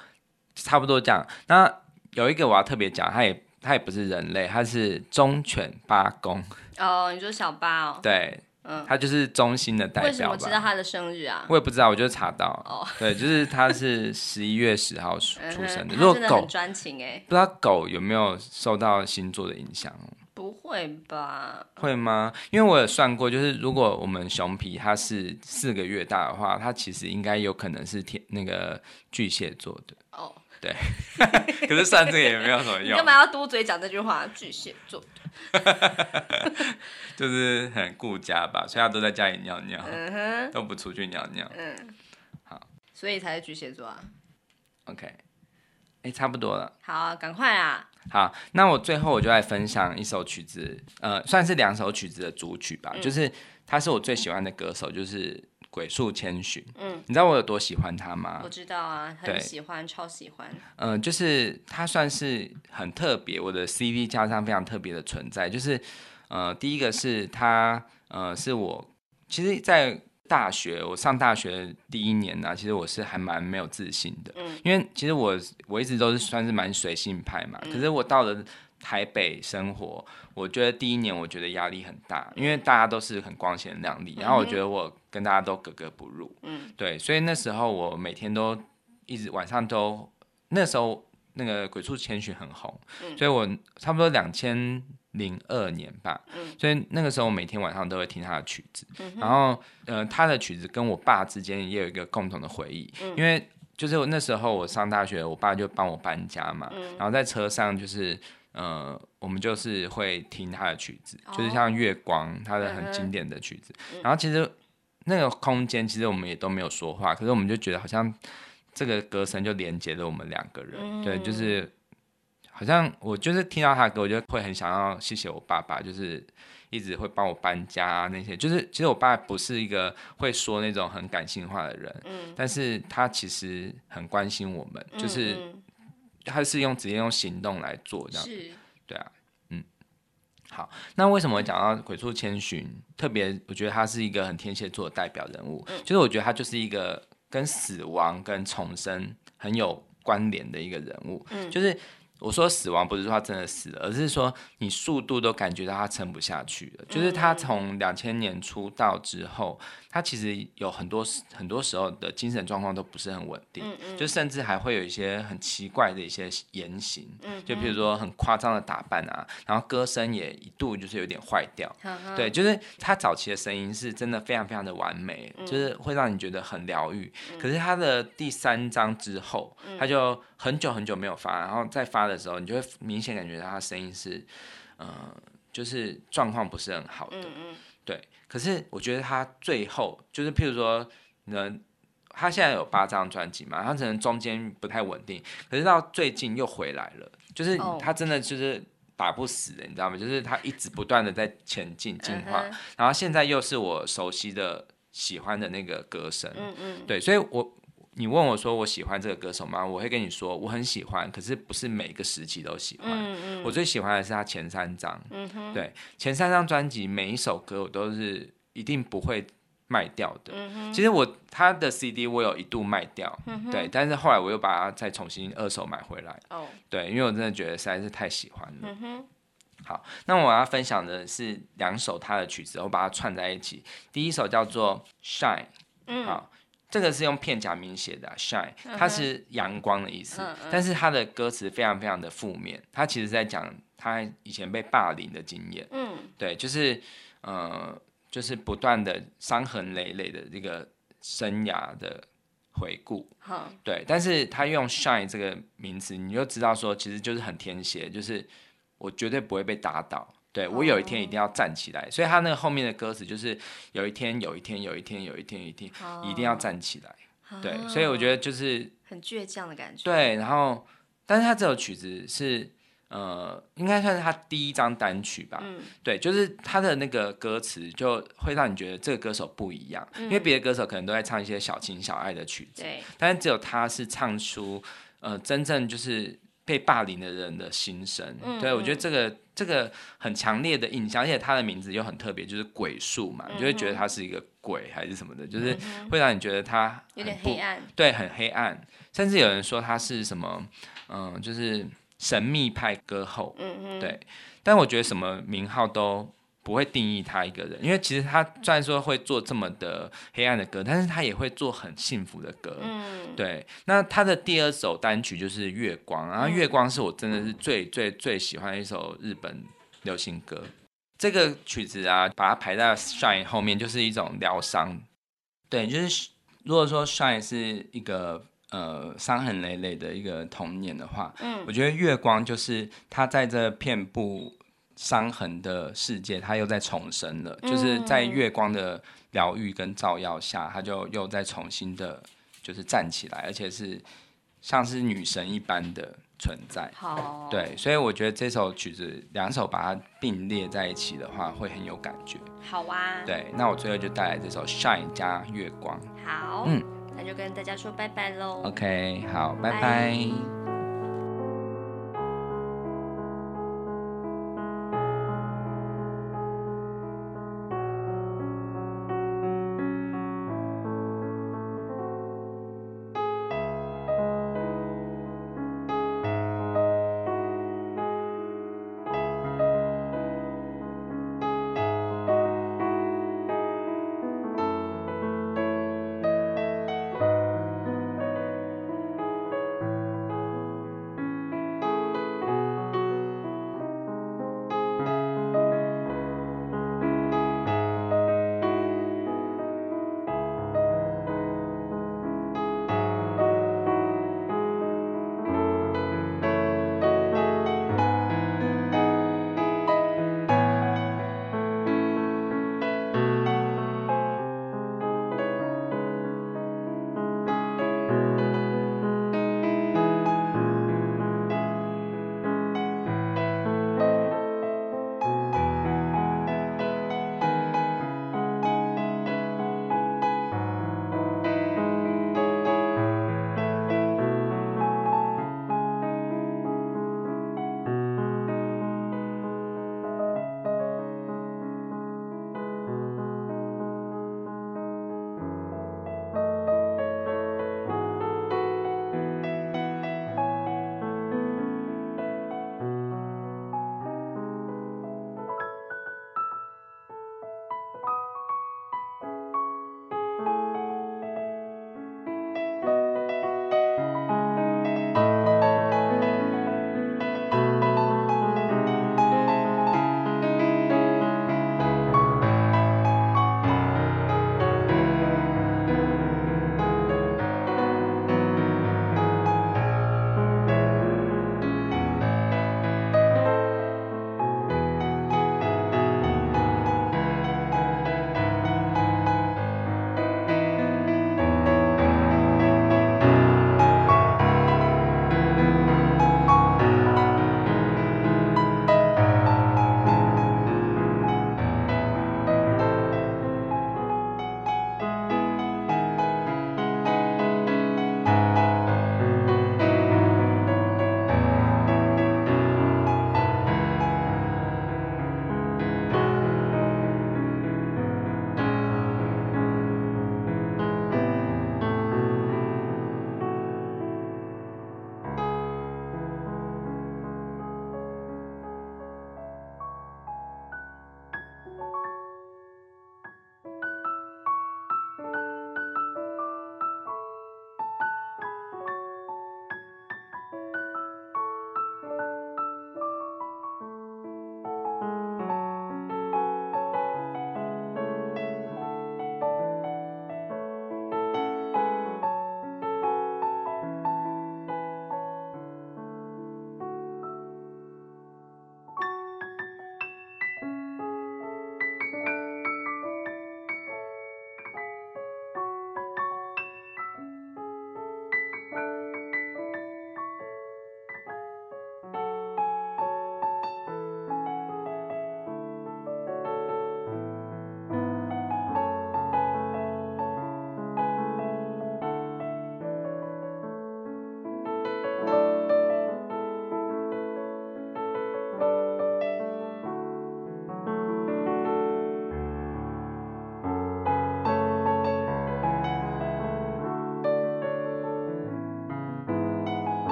差不多这样，那。有一个我要特别讲，他也他也不是人类，他是忠犬八公。哦，你说小八哦？对，嗯，他就是忠心的代表。为什么知道他的生日啊？我也不知道，我就查到。哦，对，就是他是十一月十号出生的。如果狗专情哎，不知道狗有没有受到星座的影响？不会吧？会吗？因为我有算过，就是如果我们熊皮它是四个月大的话，它其实应该有可能是天那个巨蟹座的。哦。对，可是算这个也没有什么用。你干嘛要嘟嘴讲这句话？巨蟹座，就是很顾家吧，所以他都在家里尿尿，嗯、哼都不出去尿尿。嗯，好，所以才是巨蟹座啊。OK，哎、欸，差不多了。好，赶快啊！好，那我最后我就来分享一首曲子，呃，算是两首曲子的主曲吧，嗯、就是他是我最喜欢的歌手，就是。鬼宿千寻，嗯，你知道我有多喜欢他吗？我知道啊，很喜欢，超喜欢。嗯、呃，就是他算是很特别，我的 CV 加上非常特别的存在。就是，呃，第一个是他，呃，是我其实，在大学我上大学第一年呢、啊，其实我是还蛮没有自信的，嗯，因为其实我我一直都是算是蛮随性派嘛，嗯、可是我到了。台北生活，我觉得第一年我觉得压力很大，因为大家都是很光鲜亮丽，然后我觉得我跟大家都格格不入，嗯，对，所以那时候我每天都一直晚上都，那时候那个鬼畜千寻很红，嗯，所以我差不多两千零二年吧，嗯，所以那个时候我每天晚上都会听他的曲子，嗯，然后呃他的曲子跟我爸之间也有一个共同的回忆，嗯，因为就是那时候我上大学，我爸就帮我搬家嘛，嗯，然后在车上就是。呃，我们就是会听他的曲子，就是像《月光》他的很经典的曲子。然后其实那个空间，其实我们也都没有说话，可是我们就觉得好像这个歌声就连接了我们两个人，对，就是好像我就是听到他的歌，我就会很想要谢谢我爸爸，就是一直会帮我搬家啊那些。就是其实我爸不是一个会说那种很感性话的人，嗯，但是他其实很关心我们，就是他是用直接用行动来做这样，是，对啊，嗯，好，那为什么讲到鬼畜千寻？特别我觉得他是一个很天蝎座的代表人物，就是我觉得他就是一个跟死亡跟重生很有关联的一个人物，嗯，就是。我说死亡不是说他真的死了，而是说你速度都感觉到他撑不下去了。就是他从两千年出道之后，他其实有很多很多时候的精神状况都不是很稳定，就甚至还会有一些很奇怪的一些言行，就比如说很夸张的打扮啊，然后歌声也一度就是有点坏掉。对，就是他早期的声音是真的非常非常的完美，就是会让你觉得很疗愈。可是他的第三章之后，他就很久很久没有发，然后再发的时候，你就会明显感觉到他声音是，呃，就是状况不是很好的嗯，对。可是我觉得他最后就是，譬如说，呢，他现在有八张专辑嘛，他可能中间不太稳定，可是到最近又回来了，就是他真的就是打不死的，你知道吗？就是他一直不断的在前进进化，然后现在又是我熟悉的、喜欢的那个歌声，嗯嗯对，所以我。你问我说我喜欢这个歌手吗？我会跟你说我很喜欢，可是不是每个时期都喜欢。嗯嗯、我最喜欢的是他前三张，嗯、哼对，前三张专辑每一首歌我都是一定不会卖掉的。嗯、哼其实我他的 CD 我有一度卖掉，嗯、哼对，但是后来我又把它再重新二手买回来。哦、对，因为我真的觉得实在是太喜欢了。嗯、哼好，那我要分享的是两首他的曲子，我把它串在一起。第一首叫做 Shine，嗯，好。这个是用片假名写的，啊，shine，它是阳光的意思，嗯嗯、但是它的歌词非常非常的负面，它其实在讲他以前被霸凌的经验，嗯，对，就是呃，就是不断的伤痕累累的这个生涯的回顾，嗯、对，但是他用 shine 这个名词，你就知道说，其实就是很天蝎，就是我绝对不会被打倒。对，我有一天一定要站起来，所以他那个后面的歌词就是有一天，有一天，有一天，有一天，有一天，一定要站起来。对，所以我觉得就是很倔强的感觉。对，然后，但是他这首曲子是呃，应该算是他第一张单曲吧。嗯。对，就是他的那个歌词就会让你觉得这个歌手不一样，因为别的歌手可能都在唱一些小情小爱的曲子，对，但是只有他是唱出呃真正就是。被霸凌的人的心声，嗯、对，我觉得这个这个很强烈的印象，而且他的名字又很特别，就是鬼术嘛，你就会觉得他是一个鬼还是什么的，就是会让你觉得他有点黑暗，对，很黑暗，甚至有人说他是什么，嗯，就是神秘派歌后，嗯嗯对，但我觉得什么名号都。不会定义他一个人，因为其实他虽然说会做这么的黑暗的歌，但是他也会做很幸福的歌。嗯，对。那他的第二首单曲就是《月光》，然后《月光》是我真的是最最最喜欢的一首日本流行歌。这个曲子啊，把它排在《Shine》后面，就是一种疗伤。对，就是如果说《Shine》是一个呃伤痕累累的一个童年的话，嗯，我觉得《月光》就是他在这片布。伤痕的世界，它又在重生了，就是在月光的疗愈跟照耀下，它就又在重新的，就是站起来，而且是像是女神一般的存在。好，对，所以我觉得这首曲子两首把它并列在一起的话，会很有感觉。好啊，对，那我最后就带来这首《Shine》加月光。好，嗯，那就跟大家说拜拜喽。OK，好，拜拜。拜拜。